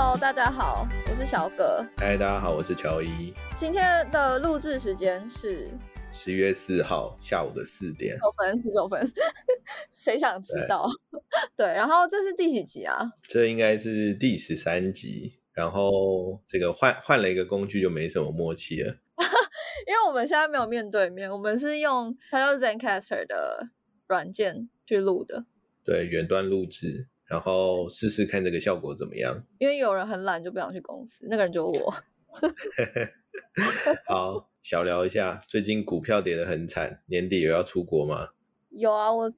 Hello，大家好，我是小葛。嗨，大家好，我是乔伊。今天的录制时间是十月四号下午的四点，九分十九分，谁想知道？对，然后这是第几集啊？这应该是第十三集。然后这个换换了一个工具就没什么默契了，因为我们现在没有面对面，我们是用它叫 ZenCaster 的软件去录的，对，远端录制。然后试试看这个效果怎么样？因为有人很懒，就不想去公司。那个人就是我。好，小聊一下，最近股票跌得很惨，年底有要出国吗？有啊，我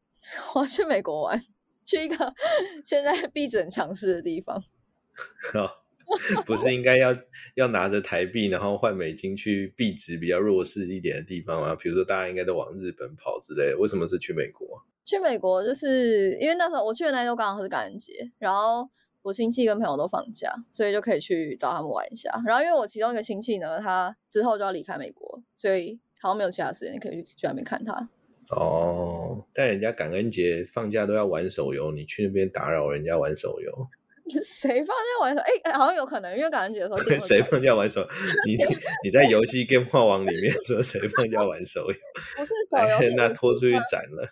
我要去美国玩，去一个 现在币值很强势的地方。不是应该要要拿着台币，然后换美金去币值比较弱势一点的地方吗？比如说大家应该都往日本跑之类，为什么是去美国？去美国就是因为那时候我去的那周刚好是感恩节，然后我亲戚跟朋友都放假，所以就可以去找他们玩一下。然后因为我其中一个亲戚呢，他之后就要离开美国，所以好像没有其他时间可以去去那边看他。哦，但人家感恩节放假都要玩手游，你去那边打扰人家玩手游？谁放假玩手？哎，好像有可能，因为感恩节的时候谁放假玩手？你你在游戏 Game 化网里面说谁放假玩手游？不是手游，那拖出去斩了。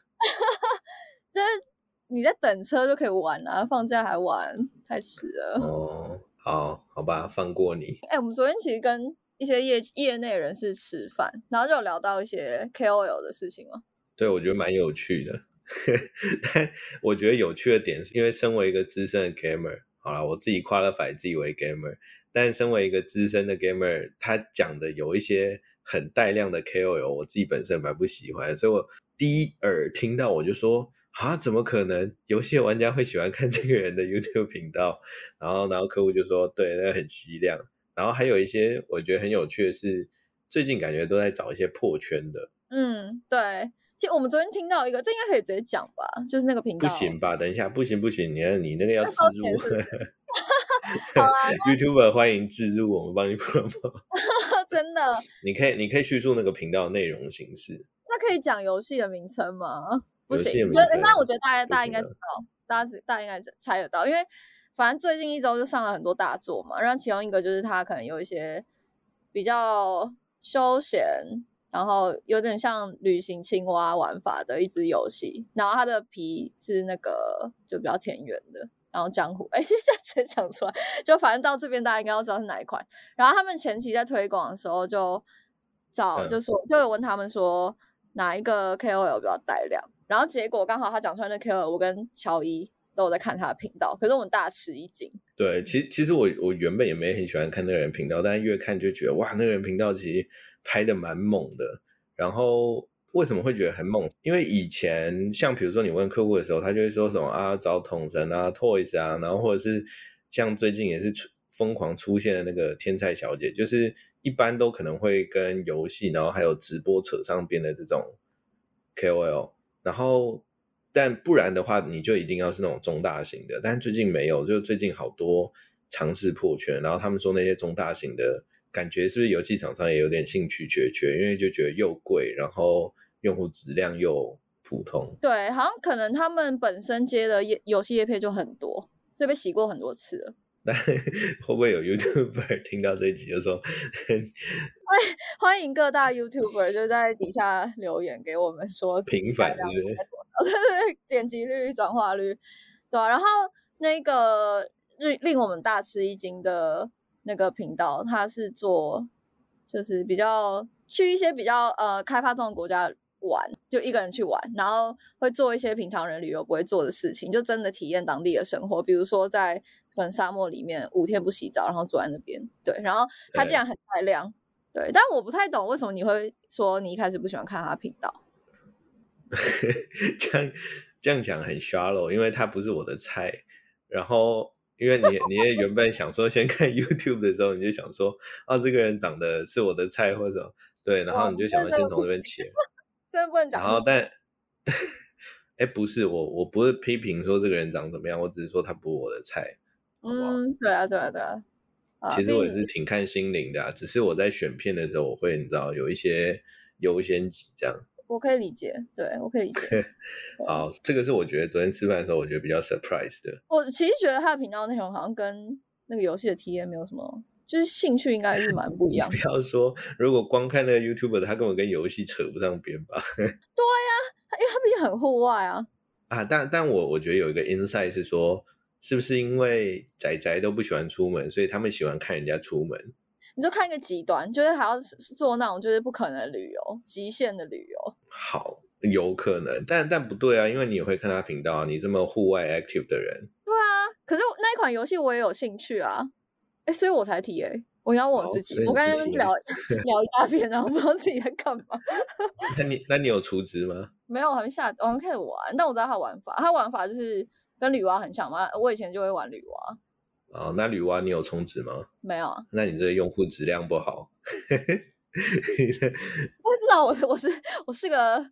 就是你在等车就可以玩啊，放假还玩，太迟了。哦，好好吧，放过你。哎，我们昨天其实跟一些业业内人士吃饭，然后就有聊到一些 KOL 的事情嘛。对，我觉得蛮有趣的。但我觉得有趣的点是，因为身为一个资深的 gamer，好了，我自己 qualify 自己为 gamer，但身为一个资深的 gamer，他讲的有一些很带量的 KOL，我自己本身蛮不喜欢，所以我第一耳听到我就说。啊，怎么可能？游戏玩家会喜欢看 这个人的 YouTube 频道？然后，然后客户就说：“对，那个很吸量。”然后还有一些我觉得很有趣的是，最近感觉都在找一些破圈的。嗯，对。其实我们昨天听到一个，这应该可以直接讲吧？就是那个频道不行吧？等一下，不行不行，你看你那个要植入。好啊 y o u t u b e 欢迎植入，我们帮你 promo。真的？你可以，你可以叙述那个频道内容形式。那可以讲游戏的名称吗？不行，就那我觉得大家大家应该知道，大家大家应该猜得到，因为反正最近一周就上了很多大作嘛。然后其中一个就是他可能有一些比较休闲，然后有点像旅行青蛙玩法的一只游戏。然后它的皮是那个就比较田园的，然后江湖哎，这样直接讲出来，就反正到这边大家应该要知道是哪一款。然后他们前期在推广的时候就找就说就有问他们说哪一个 KOL 比较带量。然后结果刚好他讲出来那 KOL，，我跟乔伊都有在看他的频道，可是我们大吃一惊。对，其实其实我我原本也没很喜欢看那个人频道，但是越看就觉得哇，那个人频道其实拍的蛮猛的。然后为什么会觉得很猛？因为以前像比如说你问客户的时候，他就会说什么啊找统神啊 Toys 啊，然后或者是像最近也是出疯狂出现的那个天才小姐，就是一般都可能会跟游戏，然后还有直播扯上边的这种 KOL。然后，但不然的话，你就一定要是那种中大型的。但最近没有，就最近好多尝试破圈。然后他们说那些中大型的感觉，是不是游戏厂商也有点兴趣缺缺？因为就觉得又贵，然后用户质量又普通。对，好像可能他们本身接的游戏业配就很多，所以被洗过很多次了。但 会不会有 YouTuber 听到这一集就说：“欢欢迎各大 YouTuber 就在底下留言给我们说平反对不对？剪辑率、转化率，对啊。然后那个令令我们大吃一惊的那个频道，他是做就是比较去一些比较呃开发中的国家玩，就一个人去玩，然后会做一些平常人旅游不会做的事情，就真的体验当地的生活，比如说在。跟沙漠里面五天不洗澡，然后坐在那边，对，然后他竟然很带亮，对，但我不太懂为什么你会说你一开始不喜欢看他频道，这样这样讲很 shallow，因为他不是我的菜，然后因为你你也原本想说先看 YouTube 的时候，你就想说啊这个人长得是我的菜或者对，然后你就想先从这边切，真的不能讲，然后但哎不是我我不是批评说这个人长怎么样，我只是说他不是我的菜。嗯，对啊，对啊，对啊。其实我也是挺看心灵的，只是我在选片的时候，我会你知道有一些优先级这样。我可以理解，对我可以理解。好，这个是我觉得昨天吃饭的时候，我觉得比较 surprise 的。我其实觉得他的频道内容好像跟那个游戏的体验没有什么，就是兴趣应该是蛮不一样。不要说，如果光看那个 YouTube，他根本跟游戏扯不上边吧？对呀，因为他毕竟很户外啊。啊，但但我我觉得有一个 insight 是说，是不是因为仔仔都不喜欢出门，所以他们喜欢看人家出门？你就看一个极端，就是还要做那种就是不可能旅游、极限的旅游。好，有可能，但但不对啊，因为你也会看他频道，你这么户外 active 的人。对啊，可是那一款游戏我也有兴趣啊，哎，所以我才提哎，我要问我自己，我刚才聊聊一大片，然后不知道自己在干嘛。那你那你有充值吗？没有，我还没下，我还没开始玩，但我知道它玩法，它玩法就是跟女娲很像嘛，我以前就会玩女娲。哦，那女娲你有充值吗？没有啊。那你这个用户质量不好。但至少我是我是我是个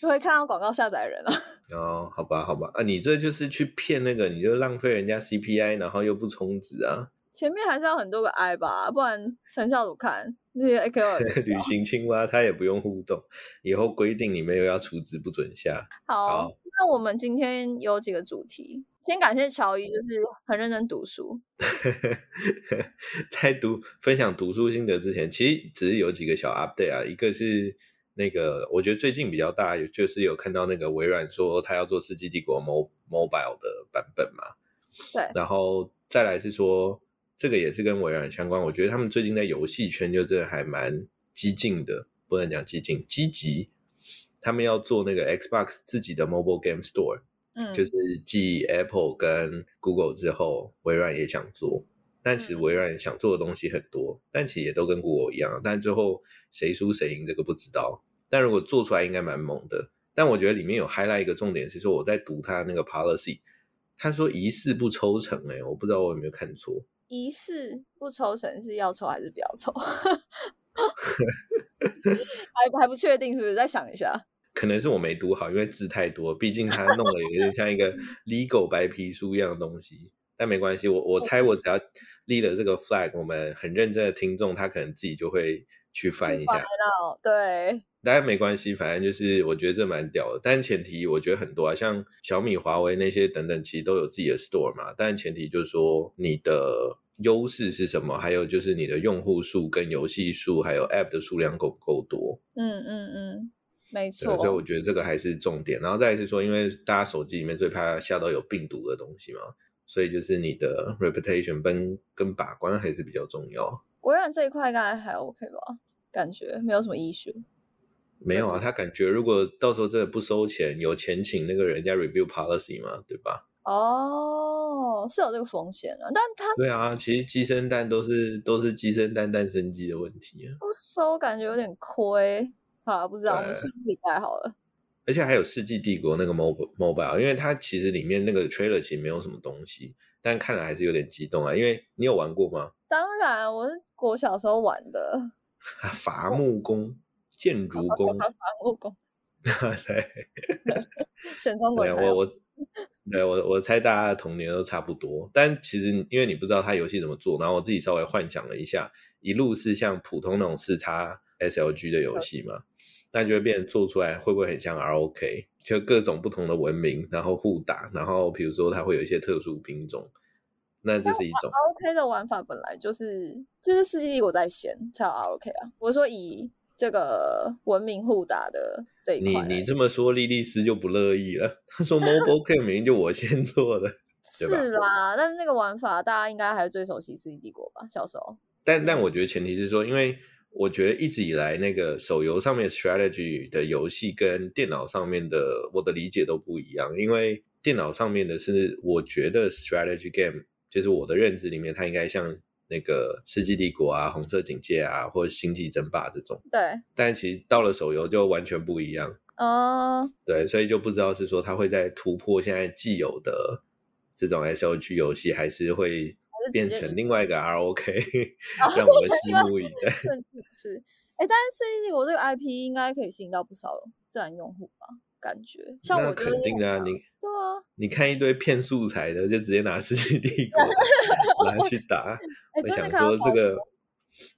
会看到广告下载人啊。哦，好吧，好吧，啊，你这就是去骗那个，你就浪费人家 CPI，然后又不充值啊。前面还是要很多个 I 吧，不然成效怎么看？那些 AKO 旅行青蛙它也不用互动，以后规定你们又要储值不准下。好，那我们今天有几个主题。先感谢乔伊，就是很认真读书。在读分享读书心得之前，其实只是有几个小 update 啊。一个是那个，我觉得最近比较大，就是有看到那个微软说他要做《世纪帝国》mobile 的版本嘛。对。然后再来是说，这个也是跟微软相关。我觉得他们最近在游戏圈就真的还蛮激进的，不能讲激进，积极。他们要做那个 Xbox 自己的 mobile game store。嗯，就是继 Apple 跟 Google 之后，微软也想做，但其实微软想做的东西很多，但其实也都跟 Google 一样，但最后谁输谁赢这个不知道。但如果做出来，应该蛮猛的。但我觉得里面有 highlight 一个重点是说，我在读他那个 policy，他说疑似不抽成，哎，我不知道我有没有看错。疑似不抽成是要抽还是不要抽？还还不确定，是不是？再想一下。可能是我没读好，因为字太多，毕竟他弄了有点像一个 legal 白皮书一样的东西。但没关系，我我猜我只要立了这个 flag，我们很认真的听众，他可能自己就会去翻一下。对，大家没关系，反正就是我觉得这蛮屌的。但前提我觉得很多啊，像小米、华为那些等等，其实都有自己的 store 嘛。但前提就是说你的优势是什么，还有就是你的用户数、跟游戏数，还有 app 的数量够不够多。嗯嗯嗯。没错，所以我觉得这个还是重点。然后再是说，因为大家手机里面最怕下到有病毒的东西嘛，所以就是你的 reputation 跟跟把关还是比较重要。微软这一块应该还 OK 吧？感觉没有什么 issue。没有啊，他感觉如果到时候真的不收钱，有钱请那个人家 review policy 嘛，对吧？哦，是有这个风险啊，但他对啊，其实鸡生蛋都是都是鸡生蛋蛋生鸡的问题啊。不收感觉有点亏。好了，不知道我们拭目以待好了。而且还有《世纪帝国》那个 mobile mobile，因为它其实里面那个 trailer 其实没有什么东西，但看了还是有点激动啊。因为你有玩过吗？当然，我是我小时候玩的。伐木工、建筑工、伐木工。对，选中国。我我对我我猜大家的童年都差不多，但其实因为你不知道他游戏怎么做，然后我自己稍微幻想了一下，一路是像普通那种四叉 SLG 的游戏嘛。那就会变成做出来会不会很像 ROK？就各种不同的文明，然后互打，然后比如说它会有一些特殊品种，那这是一种 ROK 的玩法本来就是就是世纪帝国在先才有 ROK 啊。我说以这个文明互打的这一块，你你这么说，莉莉丝就不乐意了。他说 Mobile Game 明明就我先做的，是啦。但是那个玩法大家应该还是最熟悉世纪帝国吧？小时候。但但我觉得前提是说，因为。我觉得一直以来，那个手游上面 strategy 的游戏跟电脑上面的我的理解都不一样。因为电脑上面的是，我觉得 strategy game 就是我的认知里面，它应该像那个《世纪帝国》啊、《红色警戒》啊，或者《星际争霸》这种。对。但其实到了手游就完全不一样。哦。对，所以就不知道是说它会在突破现在既有的这种 S O G 游戏，还是会。变成另外一个 ROK，让我们拭目以待。是，哎，但是我这个 IP 应该可以吸引到不少自然用户吧？感觉像我肯定的啊，你对啊，你看一堆骗素材的，就直接拿世纪帝国 拿去打。我想说这个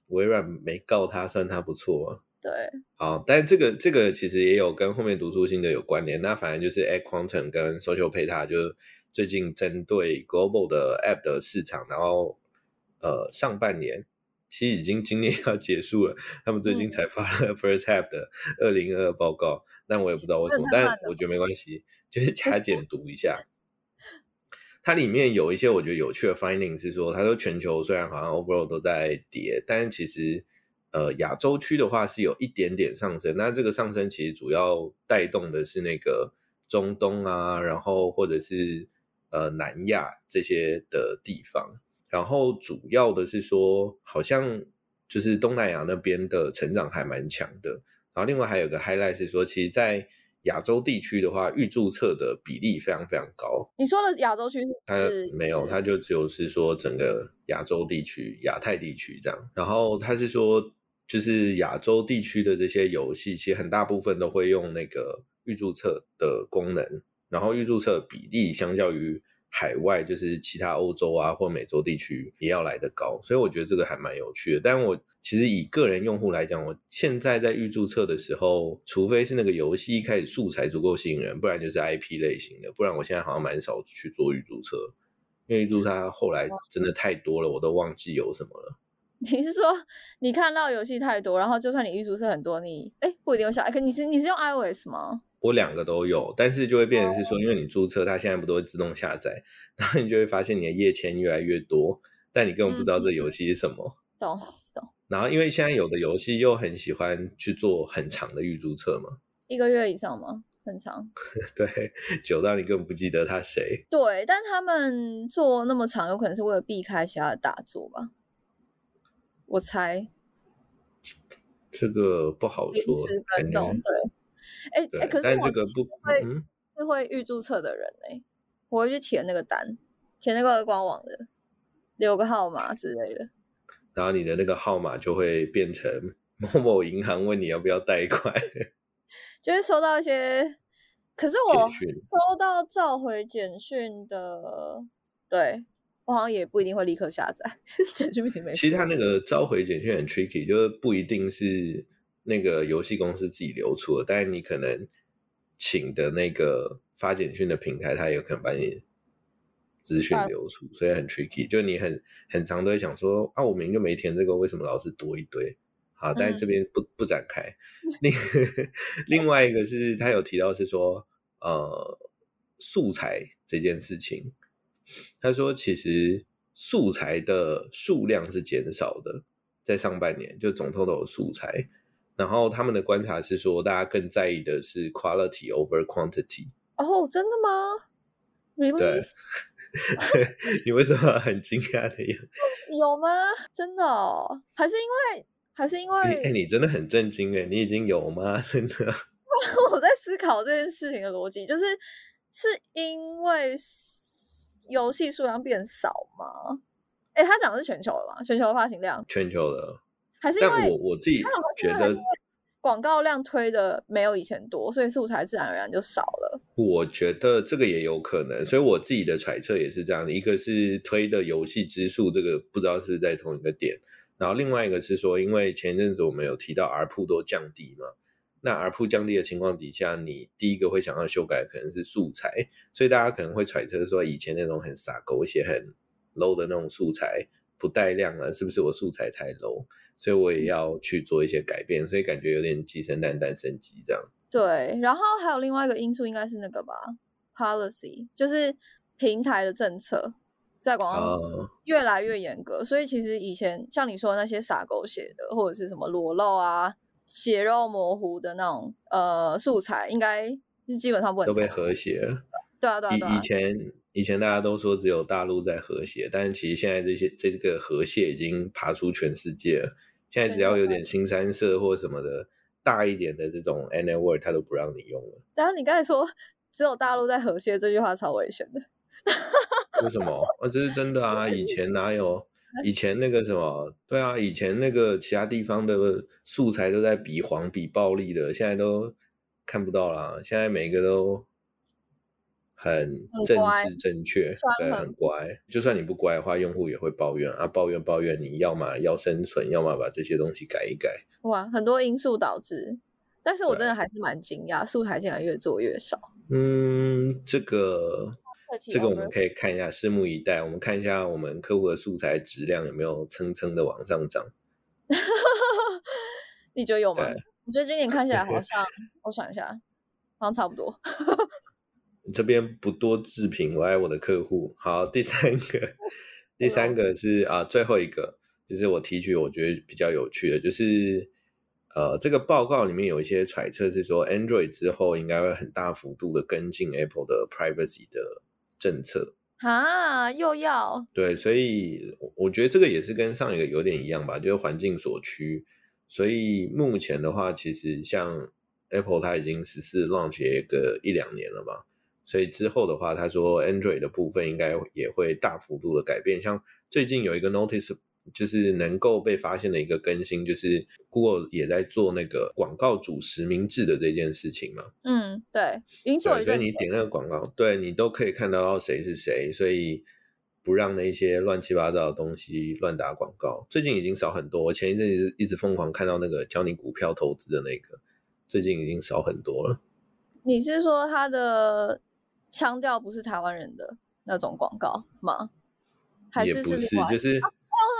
微软没告他，算他不错啊。对，好，但这个这个其实也有跟后面读书心的有关联。那反正就是 a Quantum 跟 Social Pay 它就。最近针对 global 的 app 的市场，然后呃上半年其实已经今年要结束了，他们最近才发了 first half 的二零二二报告，但我也不知道为什么，但我觉得没关系，就是加减读一下。它里面有一些我觉得有趣的 finding 是说，他说全球虽然好像 overall 都在跌，但是其实呃亚洲区的话是有一点点上升。那这个上升其实主要带动的是那个中东啊，然后或者是呃南亚这些的地方。然后主要的是说，好像就是东南亚那边的成长还蛮强的。然后另外还有个 highlight 是说，其实，在亚洲地区的话，预注册的比例非常非常高。你说的亚洲区是？它没有，它就只有是说整个亚洲地区、亚太地区这样。然后它是说，就是亚洲地区的这些游戏，其实很大部分都会用那个预注册的功能，然后预注册比例相较于。海外就是其他欧洲啊或美洲地区也要来得高，所以我觉得这个还蛮有趣的。但我其实以个人用户来讲，我现在在预注册的时候，除非是那个游戏一开始素材足够吸引人，不然就是 IP 类型的，不然我现在好像蛮少去做预注册，因为预注册后来真的太多了，我都忘记有什么了。你是说你看到游戏太多，然后就算你预注册很多，你哎不一定有小可你是你是用 iOS 吗？我两个都有，但是就会变成是说，因为你注册，它现在不都会自动下载，然后你就会发现你的页签越来越多，但你根本不知道这游戏是什么。懂懂。然后因为现在有的游戏又很喜欢去做很长的预注册嘛，一个月以上吗？很长。对，久到你根本不记得他谁。对，但他们做那么长，有可能是为了避开其他的大作吧？我猜。这个不好说。感动，对。哎哎，可是我会是会预注册的人哎，我会去填那个单，填那个官网的，留个号码之类的。然后你的那个号码就会变成 某某银行问你要不要贷款，就会收到一些。可是我收到召回简讯的，对我好像也不一定会立刻下载 简讯，不行没。其实他那个召回简讯很 tricky，就是不一定是。那个游戏公司自己流出了，但是你可能请的那个发简讯的平台，它有可能把你资讯流出，所以很 tricky。就你很很常都会想说啊，我明明就没填这个，为什么老是多一堆？好，但是这边不不展开。另 另外一个是他有提到是说，呃，素材这件事情，他说其实素材的数量是减少的，在上半年就总透的素材。然后他们的观察是说，大家更在意的是 quality over quantity。哦，真的吗？Really？对，你为什么很惊讶的样子？有吗？真的？还是因为？还是因为？哎，你真的很震惊哎！你已经有吗？真的？我在思考这件事情的逻辑，就是是因为游戏数量变少吗？哎，他讲的是全球的吗？全球的发行量？全球的。还是因为我我自己觉得广告量推的没有以前多，所以素材自然而然就少了。我觉得这个也有可能，所以我自己的揣测也是这样的：一个是推的游戏支数，这个不知道是在同一个点；然后另外一个是说，因为前阵子我们有提到 R 铺都降低嘛，那 R 铺降低的情况底下，你第一个会想要修改可能是素材，所以大家可能会揣测说，以前那种很傻狗一些很 low 的那种素材不带量了，是不是我素材太 low？所以我也要去做一些改变，所以感觉有点鸡生蛋，蛋生鸡这样。对，然后还有另外一个因素，应该是那个吧，policy，就是平台的政策在广告越来越严格。所以其实以前像你说的那些撒狗血的，或者是什么裸露啊、血肉模糊的那种呃素材，应该是基本上不都被和谐了。对啊，对啊，对啊。以前以前大家都说只有大陆在和谐，但是其实现在这些这个和谐已经爬出全世界了。现在只要有点新三色或什么的大一点的这种 N L word，它都不让你用了。然后你刚才说只有大陆在和谐这句话超危险的。为什么？啊，这是真的啊！以前哪有？以前那个什么？对啊，以前那个其他地方的素材都在比黄比暴力的，现在都看不到啦。现在每个都。很政治正确，对，很乖。就算你不乖的话，用户也会抱怨啊，抱怨抱怨。你要么要生存，要么把这些东西改一改。哇，很多因素导致。但是我真的还是蛮惊讶，素材竟然越做越少。嗯，这个这个我们可以看一下，拭目以待。我们看一下我们客户的素材质量有没有蹭蹭的往上涨。你觉得有吗？我觉得今年看起来好像，我想一下，好像差不多。这边不多置评，我爱我的客户。好，第三个，第三个是啊，最后一个就是我提取，我觉得比较有趣的，就是呃，这个报告里面有一些揣测是说，Android 之后应该会很大幅度的跟进 Apple 的 Privacy 的政策。啊，又要对，所以我觉得这个也是跟上一个有点一样吧，就是环境所趋。所以目前的话，其实像 Apple 它已经实施 launch 也个一两年了嘛，所以之后的话，他说 Android 的部分应该也会大幅度的改变。像最近有一个 Notice，就是能够被发现的一个更新，就是 Google 也在做那个广告主实名制的这件事情嘛。嗯，对，已做所以你点那个广告，对你都可以看得到谁是谁，所以。不让那些乱七八糟的东西乱打广告，最近已经少很多。我前一阵子一直疯狂看到那个教你股票投资的那个，最近已经少很多了。你是说他的腔调不是台湾人的那种广告吗？还是不是？就是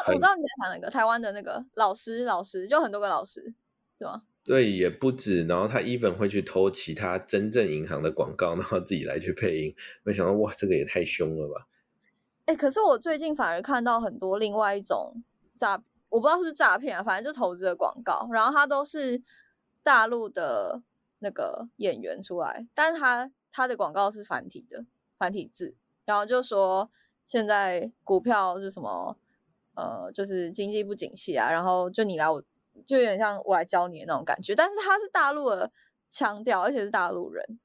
我知道你在谈那个台湾的那个老师，老师就很多个老师是吗？对，也不止。然后他 even 会去偷其他真正银行的广告，然后自己来去配音。没想到哇，这个也太凶了吧！哎，可是我最近反而看到很多另外一种诈，我不知道是不是诈骗啊，反正就投资的广告，然后他都是大陆的那个演员出来，但是他他的广告是繁体的繁体字，然后就说现在股票是什么，呃，就是经济不景气啊，然后就你来我就有点像我来教你的那种感觉，但是他是大陆的腔调，而且是大陆人。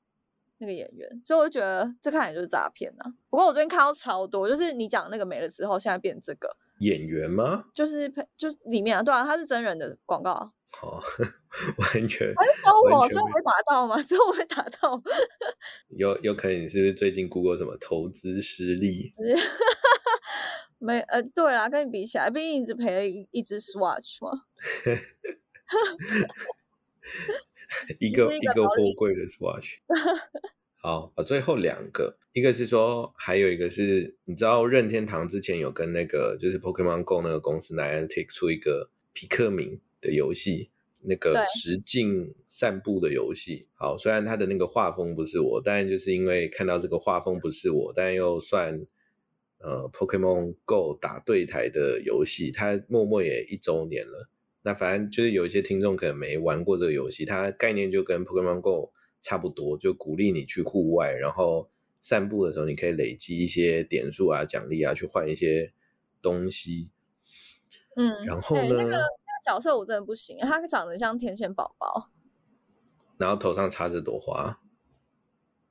那个演员，所以我就觉得这看起来就是诈骗呐。不过我最近看到超多，就是你讲那个没了之后，现在变这个演员吗？就是就里面啊，对啊，他是真人的广告。好，完全还是说我最后会打到吗？最后会打到？有有可能你是不是最近 Google 什么投资失利？没呃，对啦，跟你比起来，毕竟你只赔了一一只 Swatch 嘛。一个一个货柜的 Swatch，好啊，最后两个，一个是说，还有一个是，你知道任天堂之前有跟那个就是 Pokemon Go 那个公司 Niantic 出一个皮克明的游戏，那个实境散步的游戏。好，虽然它的那个画风不是我，但就是因为看到这个画风不是我，但又算呃 Pokemon Go 打对台的游戏，它默默也一周年了。那反正就是有一些听众可能没玩过这个游戏，它概念就跟 Pokemon Go 差不多，就鼓励你去户外，然后散步的时候你可以累积一些点数啊、奖励啊，去换一些东西。嗯，然后呢？角色我真的不行，他长得像天线宝宝，然后头上插着朵花。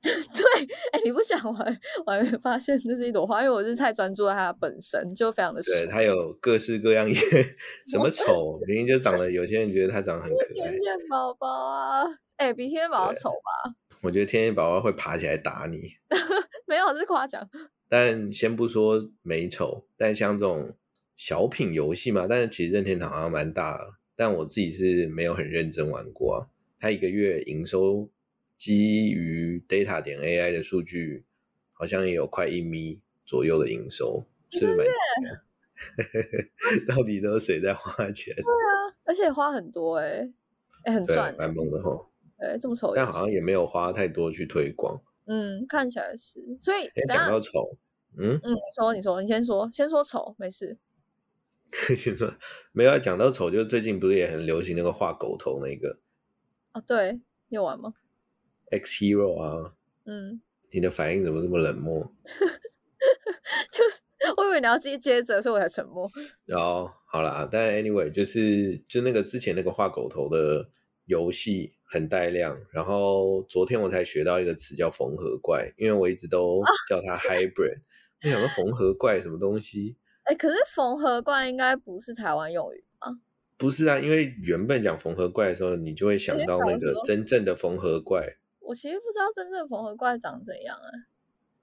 对，哎，你不想玩，我还没发现这是一朵花，因为我是太专注在它本身，就非常的对，它有各式各样也，什么丑，明明就长得，有些人觉得它长得很可爱。天线宝宝啊，哎，比天线宝宝丑吧？我觉得天线宝宝会爬起来打你。没有，这是夸奖。但先不说美丑，但像这种小品游戏嘛，但是其实任天堂好像蛮大，但我自己是没有很认真玩过啊。它一个月营收。基于 data 点 AI 的数据，好像也有快一米左右的营收，是蛮 到底都是谁在花钱？对啊，而且花很多哎，哎很赚，蛮猛的哈。哎，这么丑，但好像也没有花太多去推广。嗯，看起来是。所以讲到丑，嗯嗯，你说你说你先说，先说丑，没事。先说没有讲到丑，就最近不是也很流行那个画狗头那个？啊，对，你有玩吗？X Hero 啊，嗯，你的反应怎么这么冷漠？就是我以为你要接接着，所以我才沉默。哦，好啦，但 anyway，就是就那个之前那个画狗头的游戏很带量，然后昨天我才学到一个词叫缝合怪，因为我一直都叫它 Hybrid，我想说缝合怪什么东西？哎，可是缝合怪应该不是台湾用语吧？不是啊，因为原本讲缝合怪的时候，你就会想到那个真正的缝合怪。我其实不知道真正缝合怪长怎样啊。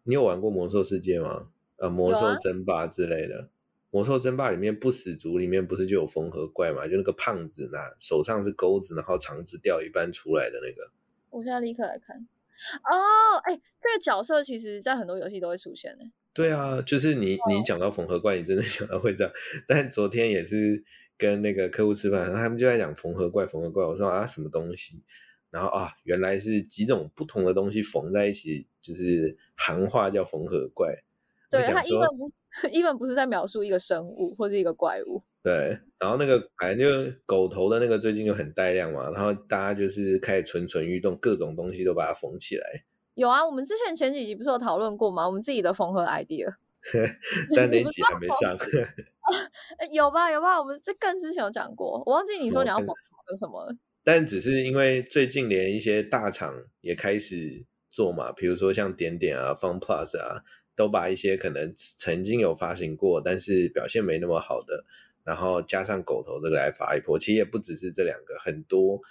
你有玩过魔兽世界吗？呃，魔兽争霸之类的。魔兽争霸里面不死族里面不是就有缝合怪嘛？就那个胖子，那手上是钩子，然后肠子掉一半出来的那个。我现在立刻来看。哦，哎，这个角色其实在很多游戏都会出现的。对啊，就是你你讲到缝合怪，你真的 想到会这样。但昨天也是跟那个客户吃饭，他们就在讲缝合怪，缝合怪。我说啊，什么东西？然后啊，原来是几种不同的东西缝在一起，就是行话叫缝合怪。对他一本不 一本不是在描述一个生物或者一个怪物。对，然后那个反正就狗头的那个最近就很带量嘛，然后大家就是开始蠢蠢欲动，各种东西都把它缝起来。有啊，我们之前前几集不是有讨论过吗？我们自己的缝合 idea，但 那集还没上。有吧有吧，我们这更之前有讲过，我忘记你说你要缝什么跟什么。但只是因为最近连一些大厂也开始做嘛，比如说像点点啊、Fun Plus 啊，都把一些可能曾经有发行过，但是表现没那么好的，然后加上狗头这个来发一波。其实也不只是这两个，很多。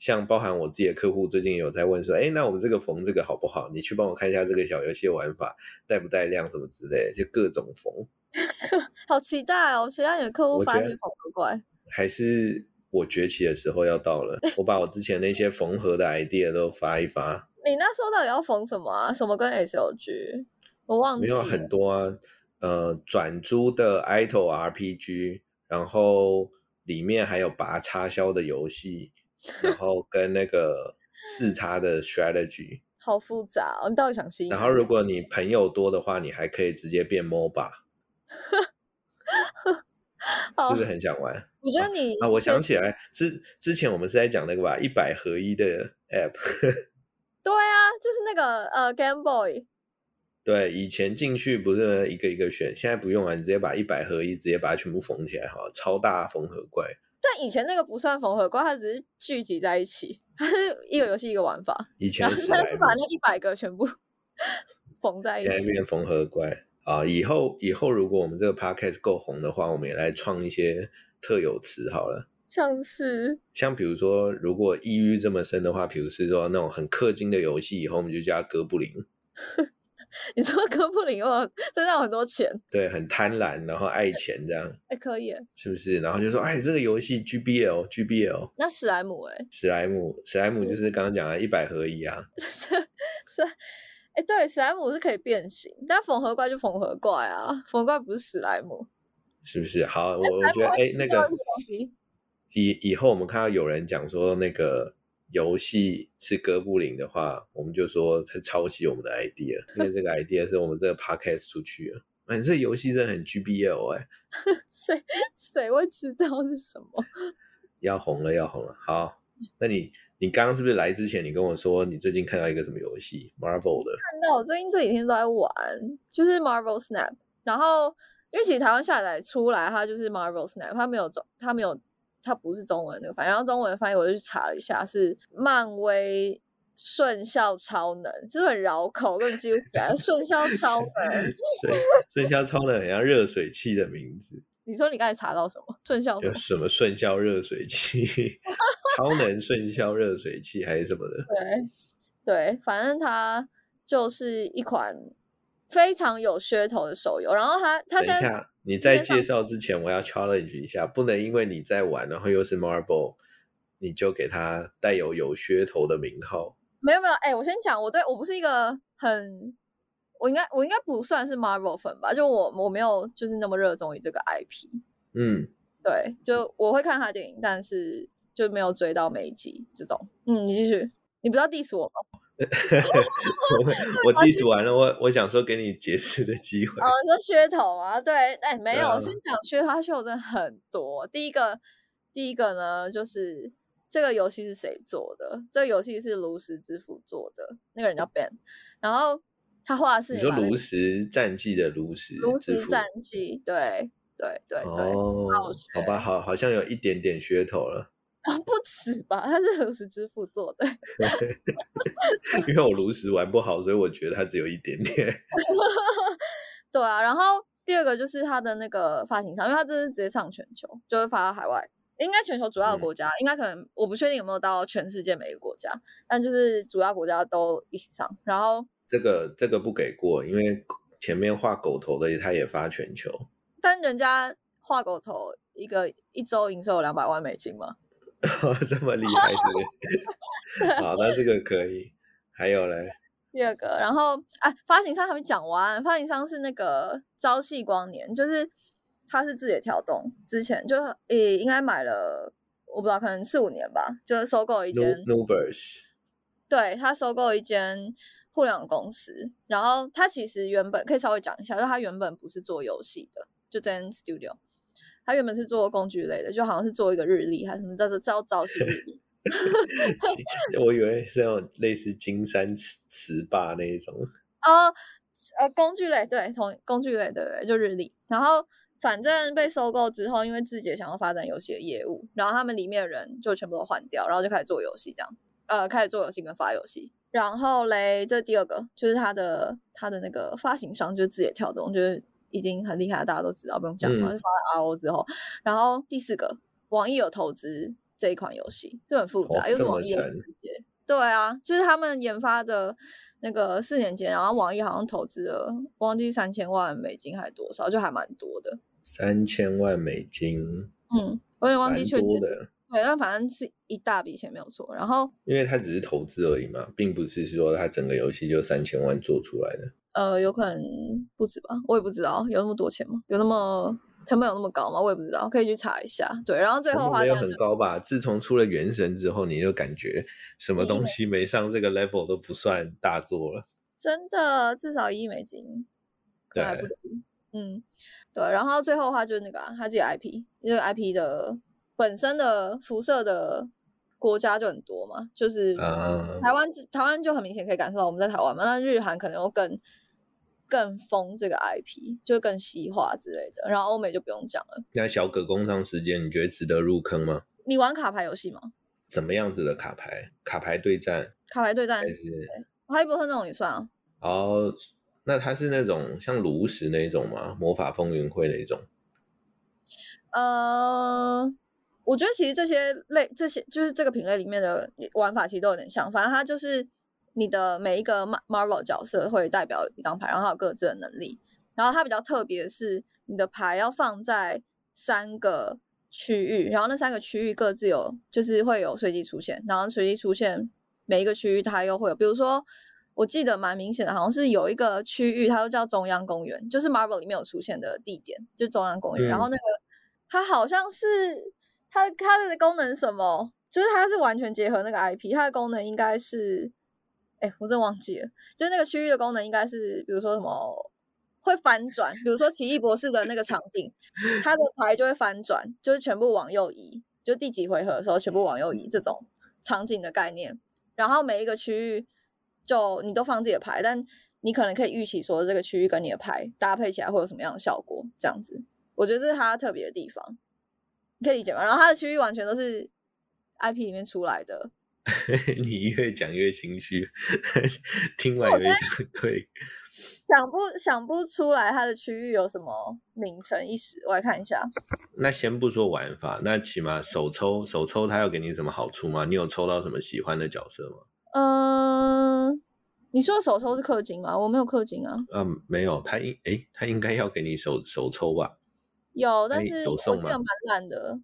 像包含我自己的客户，最近有在问说，哎，那我们这个缝这个好不好？你去帮我看一下这个小游戏玩法带不带量什么之类，就各种缝。好期待哦！期待你的客户发现缝合怪。还是我崛起的时候要到了，我把我之前那些缝合的 idea 都发一发。你那时候到底要缝什么啊？什么跟 SOG？我忘记。没有很多啊，呃，转租的 idle RPG，然后里面还有拔插销的游戏。然后跟那个四叉的 strategy 好复杂，你到底想吸？然后如果你朋友多的话，你还可以直接变 MOBA，是不是很想玩？我觉得你啊，我想起来之之前我们是在讲那个吧，一百合一的 app。对啊，就是那个呃 Game Boy。对，以前进去不是一个一个选，现在不用了，你直接把一百合一直接把它全部缝起来，哈，超大缝合怪。但以前那个不算缝合怪，它只是聚集在一起，它是一个游戏一个玩法。以前是把那一百个全部 缝在一起。变缝合怪啊！以后以后如果我们这个 podcast 够红的话，我们也来创一些特有词好了。像是像比如说，如果抑郁这么深的话，比如是说那种很氪金的游戏，以后我们就叫哥布林。你说 哥布林哦，赚到很多钱，对，很贪婪，然后爱钱这样，哎，可以，是不是？然后就说，哎，这个游戏 GBL，GBL，那史莱姆，哎，史莱姆，史莱姆就是刚刚讲的一百合一啊，是是，哎，对，史莱姆是可以变形，但缝合怪就缝合怪啊，缝合怪不是史莱姆，是不是？好，我我觉得，哎，那个以以后我们看到有人讲说那个。游戏是哥布林的话，我们就说他抄袭我们的 idea，因为这个 idea 是我们这个 podcast 出去的。哎，这游戏真的很 GBL 哎，谁谁会知道是什么？要红了，要红了。好，那你你刚刚是不是来之前你跟我说你最近看到一个什么游戏？Marvel 的？看到，我最近这几天都在玩，就是 Marvel Snap。然后因为其实台湾下载出来，它就是 Marvel Snap，它没有走，它没有。它不是中文那个翻译，然后中文翻译我就去查了一下，是漫威顺效超能，是不是很绕口？根本记不起来。顺 效超能，顺效超能很像热水器的名字。你说你刚才查到什么？顺效有什么顺效热水器？超能顺效热水器还是什么的？对对，反正它就是一款非常有噱头的手游。然后它它现在。你在介绍之前，我要 challenge 一下，不能因为你在玩，然后又是 Marvel，你就给他带有有噱头的名号。没有没有，哎，我先讲，我对我不是一个很，我应该我应该不算是 Marvel 粉吧？就我我没有就是那么热衷于这个 IP。嗯，对，就我会看他电影，但是就没有追到每一集这种。嗯，你继续，你不要 diss 我吗？我我 diss 完了，我我想说给你解释的机会。哦，说噱头啊？对，哎，没有，先讲噱头，噱头真的很多。第一个，第一个呢，就是这个游戏是谁做的？这个游戏是炉石之父做的，那个人叫 Ben，然后他画的是你说炉石战记的炉石，炉石战记，对对对对。哦，好吧，好，好像有一点点噱头了。啊，不止吧？他是炉石之父做的。因为我炉石玩不好，所以我觉得他只有一点点。对啊，然后第二个就是他的那个发行商，因为他这是直接上全球，就会发到海外，应该全球主要的国家，应该可能我不确定有没有到全世界每个国家，但就是主要国家都一起上。然后这个这个不给过，因为前面画狗头的他也发全球，但人家画狗头一个一周营收有两百万美金吗？这么厉害是？好，那这个可以。还有嘞，第二个，然后哎，发行商还没讲完，发行商是那个朝夕光年，就是他是字节跳动，之前就诶应该买了，我不知道，可能四五年吧，就是收购一间 Noverse，对他收购一间互联网公司，然后他其实原本可以稍微讲一下，就他原本不是做游戏的，就这间 Studio，他原本是做工具类的，就好像是做一个日历还是什么，叫做叫朝夕日 历。我以为是那种类似金山词词霸那一种哦，呃，工具类对，同工具类对对，就日历。然后反正被收购之后，因为字节想要发展游戏的业务，然后他们里面的人就全部都换掉，然后就开始做游戏这样，呃，开始做游戏跟发游戏。然后嘞，这第二个就是他的他的那个发行商，就是字节跳动，就是已经很厉害，大家都知道，不用讲了，就发了 RO 之后。然后第四个，网易有投资。这一款游戏这很复杂，又是网易世界。对啊，就是他们研发的那个四年间，然后网易好像投资了，忘记三千万美金还多少，就还蛮多的。三千万美金，嗯，我有点忘记确切的。对，但反正是一大笔钱没有错。然后，因为它只是投资而已嘛，并不是说它整个游戏就三千万做出来的。呃，有可能不止吧，我也不知道有那么多钱吗？有那么？成本有那么高吗？我也不知道，可以去查一下。对，然后最后没有很高吧。自从出了《原神》之后，你就感觉什么东西没上这个 level 都不算大作了。真的，至少一亿美金，可还不止。嗯，对。然后最后的话就是那个他自己 IP，因为 IP 的本身的辐射的国家就很多嘛，就是台湾，台湾就很明显可以感受到我们在台湾嘛。那日韩可能又更。更疯这个 IP 就更西化之类的，然后欧美就不用讲了。那小葛工商时间，你觉得值得入坑吗？你玩卡牌游戏吗？怎么样子的卡牌？卡牌对战？卡牌对战？还是哈利波特那种也算啊？哦，那它是那种像炉石那种吗？魔法风云会那种？呃，我觉得其实这些类这些就是这个品类里面的玩法其实都有点像，反正它就是。你的每一个 Marvel 角色会代表一张牌，然后它有各自的能力。然后它比较特别的是，你的牌要放在三个区域，然后那三个区域各自有，就是会有随机出现。然后随机出现每一个区域，它又会有，比如说我记得蛮明显的，好像是有一个区域，它就叫中央公园，就是 Marvel 里面有出现的地点，就中央公园。然后那个它好像是它它的功能什么，就是它是完全结合那个 IP，它的功能应该是。哎，我真忘记了，就是那个区域的功能应该是，比如说什么会翻转，比如说奇异博士的那个场景，它的牌就会翻转，就是全部往右移，就第几回合的时候全部往右移这种场景的概念。然后每一个区域就你都放自己的牌，但你可能可以预期说这个区域跟你的牌搭配起来会有什么样的效果，这样子，我觉得这是它特别的地方，你可以理解吗？然后它的区域完全都是 IP 里面出来的。你越讲越心虚，听完越想退。想不想不出来它的区域有什么名称一时，我来看一下。那先不说玩法，那起码手抽手抽，它有给你什么好处吗？你有抽到什么喜欢的角色吗？嗯，你说手抽是氪金吗？我没有氪金啊。嗯，没有，他应哎，他应该要给你手手抽吧？有，但是我记得蛮烂的。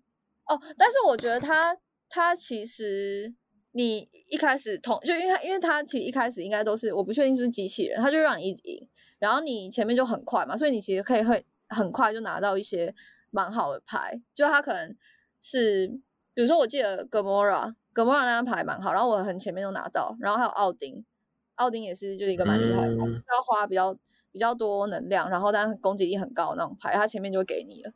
哦，但是我觉得他他其实。你一开始同就因为因为他其实一开始应该都是我不确定是不是机器人，他就让你一直赢，然后你前面就很快嘛，所以你其实可以会很快就拿到一些蛮好的牌。就他可能是比如说我记得格莫拉，格莫拉那张牌蛮好，然后我很前面就拿到，然后还有奥丁，奥丁也是就是一个蛮厉害的，要花比较比较多能量，然后但攻击力很高那种牌，他前面就会给你了。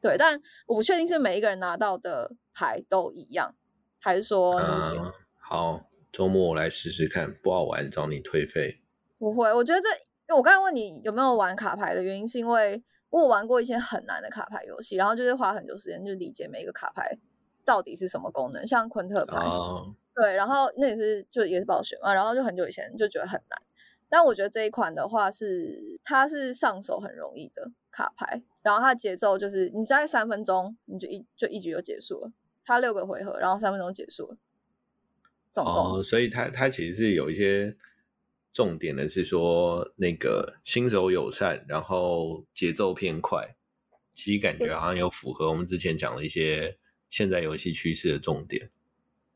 对，但我不确定是每一个人拿到的牌都一样，还是说你是谁？好，周末我来试试看，不好玩找你退费。不会，我觉得这，因为我刚才问你有没有玩卡牌的原因，是因为我玩过一些很难的卡牌游戏，然后就是花很多时间就理解每一个卡牌到底是什么功能，像昆特牌，对，然后那也是就也是暴雪嘛，然后就很久以前就觉得很难，但我觉得这一款的话是它是上手很容易的卡牌，然后它的节奏就是你在三分钟你就一就一局就结束了，它六个回合，然后三分钟结束了。哦，所以它它其实是有一些重点的，是说那个新手友善，然后节奏偏快，其实感觉好像有符合我们之前讲的一些现在游戏趋势的重点。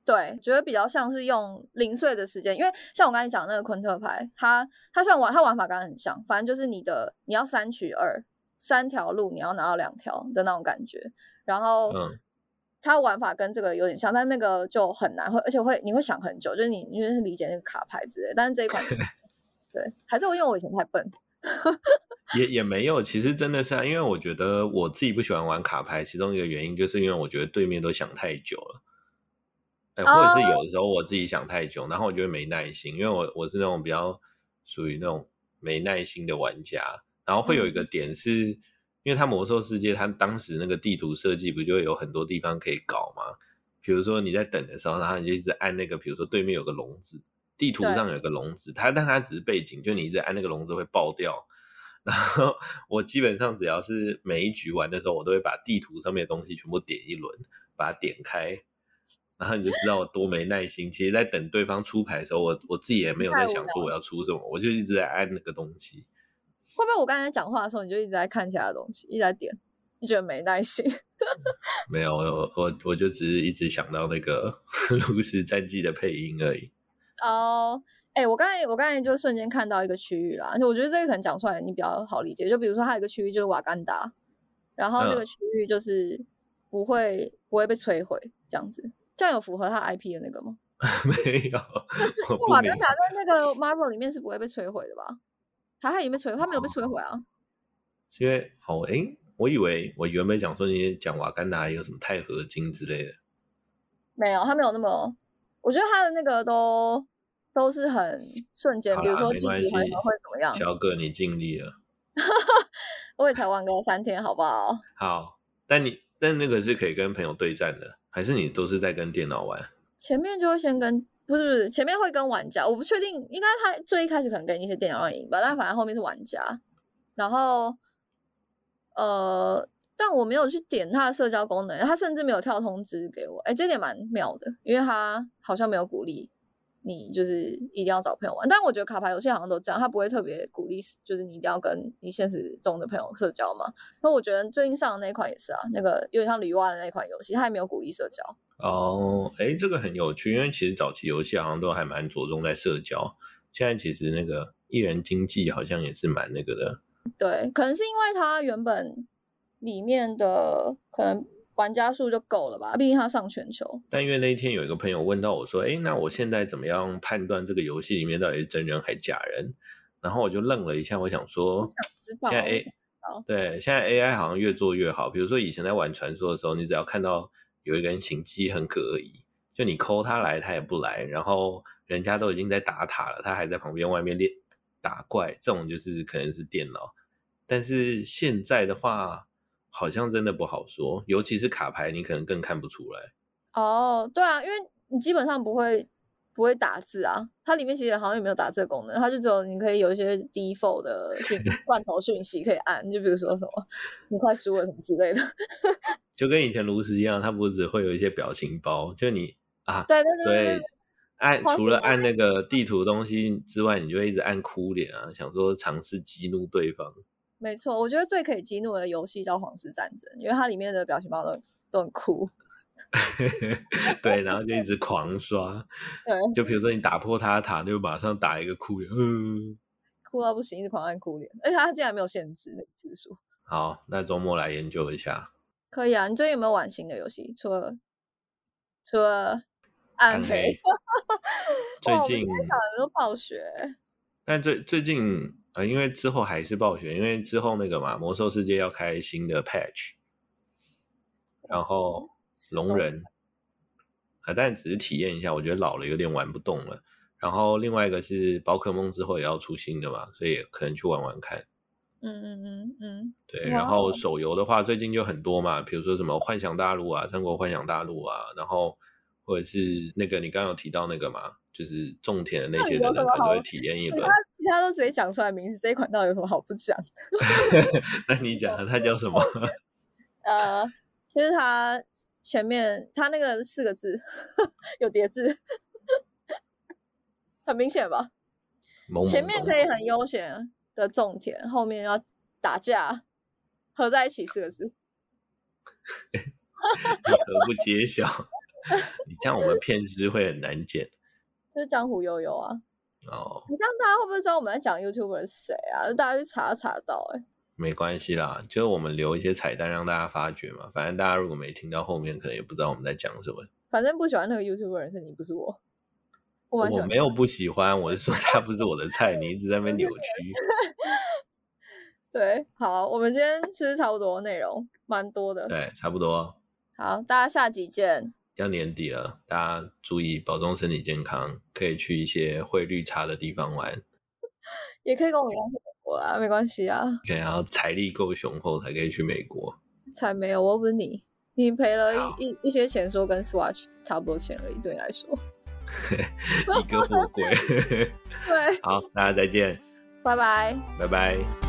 对，觉得比较像是用零碎的时间，因为像我刚才讲那个昆特牌，它它虽然玩它玩法刚刚很像，反正就是你的你要三取二，三条路你要拿到两条的那种感觉，然后它玩法跟这个有点像，但那个就很难，会而且会你会想很久，就是你因为是理解那个卡牌之类，但是这一款 对，还是因为我以前太笨，也也没有，其实真的是啊，因为我觉得我自己不喜欢玩卡牌，其中一个原因就是因为我觉得对面都想太久了。或者是有的时候我自己想太久，然后我就会没耐心，因为我我是那种比较属于那种没耐心的玩家。然后会有一个点是，因为它魔兽世界，它当时那个地图设计不就有很多地方可以搞吗？比如说你在等的时候，然后你就一直按那个，比如说对面有个笼子，地图上有个笼子，它但它只是背景，就你一直按那个笼子会爆掉。然后我基本上只要是每一局玩的时候，我都会把地图上面的东西全部点一轮，把它点开。然后你就知道我多没耐心。其实，在等对方出牌的时候，我我自己也没有在想说我要出什么，我就一直在按那个东西。会不会我刚才讲话的时候，你就一直在看其他东西，一直在点？你觉得没耐心？没有，我我我就只是一直想到那个《炉石战记》的配音而已。哦，哎，我刚才我刚才就瞬间看到一个区域啦，而且我觉得这个可能讲出来你比较好理解。就比如说，它有一个区域就是瓦干达，然后那个区域就是不会不会被摧毁，这样子。这样有符合他 IP 的那个吗？没有，但是瓦干达在那个 Marvel 里面是不会被摧毁的吧？他他已经被摧毁，他没有被摧毁啊。是因为哦，哎，我以为我原本讲说你讲瓦干达有什么钛合金之类的，没有，他没有那么，我觉得他的那个都都是很瞬间，比如说第几回合会怎么样。小哥，你尽力了，我也才玩个三天，好不好？好，但你但那个是可以跟朋友对战的。还是你都是在跟电脑玩？前面就会先跟，不是不是，前面会跟玩家，我不确定，应该他最一开始可能跟一些电脑赢吧，但反正后面是玩家。然后，呃，但我没有去点他的社交功能，他甚至没有跳通知给我，哎，这点蛮妙的，因为他好像没有鼓励。你就是一定要找朋友玩，但我觉得卡牌游戏好像都这样，他不会特别鼓励，就是你一定要跟你现实中的朋友社交嘛。那我觉得最近上的那一款也是啊，那个有点像女娲的那一款游戏，它也没有鼓励社交。哦，哎，这个很有趣，因为其实早期游戏好像都还蛮着重在社交，现在其实那个艺人经济好像也是蛮那个的。对，可能是因为它原本里面的可能。玩家数就够了吧，毕竟它上全球。但因为那一天有一个朋友问到我说：“哎，那我现在怎么样判断这个游戏里面到底是真人还是假人？”然后我就愣了一下，我想说：“现在 A 对，现在 AI 好像越做越好。比如说以前在玩传说的时候，你只要看到有一个人行迹很可疑，就你抠他来，他也不来，然后人家都已经在打塔了，他还在旁边外面练打怪，这种就是可能是电脑。但是现在的话，好像真的不好说，尤其是卡牌，你可能更看不出来。哦，对啊，因为你基本上不会不会打字啊，它里面其实好像也没有打字功能，它就只有你可以有一些 default 的 罐头讯息可以按，就比如说什么你快输了什么之类的。就跟以前炉石一样，它不只会有一些表情包，就你啊，对对对，按除了按那个地图东西之外，你就一直按哭脸啊，想说尝试激怒对方。没错，我觉得最可以激怒的游戏叫《皇室战争》，因为它里面的表情包都都很酷。对，然后就一直狂刷。对，就比如说你打破他的塔，就马上打一个哭脸，哭到不行，一直狂按哭脸，而且他竟然没有限制那次数。好，那周末来研究一下。可以啊，你最近有没有玩新的游戏？除了除了暗黑，最近讲的都暴雪。但最最近。呃，因为之后还是暴雪，因为之后那个嘛，魔兽世界要开新的 patch，然后龙人啊，但只是体验一下，我觉得老了有点玩不动了。然后另外一个是宝可梦之后也要出新的嘛，所以可能去玩玩看。嗯嗯嗯嗯，对。然后手游的话，最近就很多嘛，比如说什么幻想大陆啊、三国幻想大陆啊，然后或者是那个你刚刚有提到那个嘛。就是种田的那些人，他都会体验一轮。他其他都直接讲出来名字，这一款到底有什么好不讲？那你讲，它叫什么？呃，就是它前面他那个四个字 有叠字，很明显吧？前面可以很悠闲的种田，后面要打架，合在一起四个字。何不揭晓？你这样我们片师会很难剪。就是江湖悠悠啊。哦。你这样大家会不会知道我们在讲 YouTuber 是谁啊？就大家去查查到哎。没关系啦，就我们留一些彩蛋让大家发掘嘛。反正大家如果没听到后面，可能也不知道我们在讲什么。反正不喜欢那个 YouTuber 人是你，不是我。我没有不喜欢，我是说 他不是我的菜。你一直在那边扭曲。对，好，我们今天其实差不多内容蛮多的。对，差不多。好，大家下集见。要年底了，大家注意保重身体健康，可以去一些汇率差的地方玩。也可以跟我一样国啊，没关系啊。可以，要财力够雄厚才可以去美国。才没有，我又不是你，你赔了一一一些钱，说跟 Swatch 差不多钱而已，对你来说。一个富贵。对。好，大家再见。拜拜。拜拜。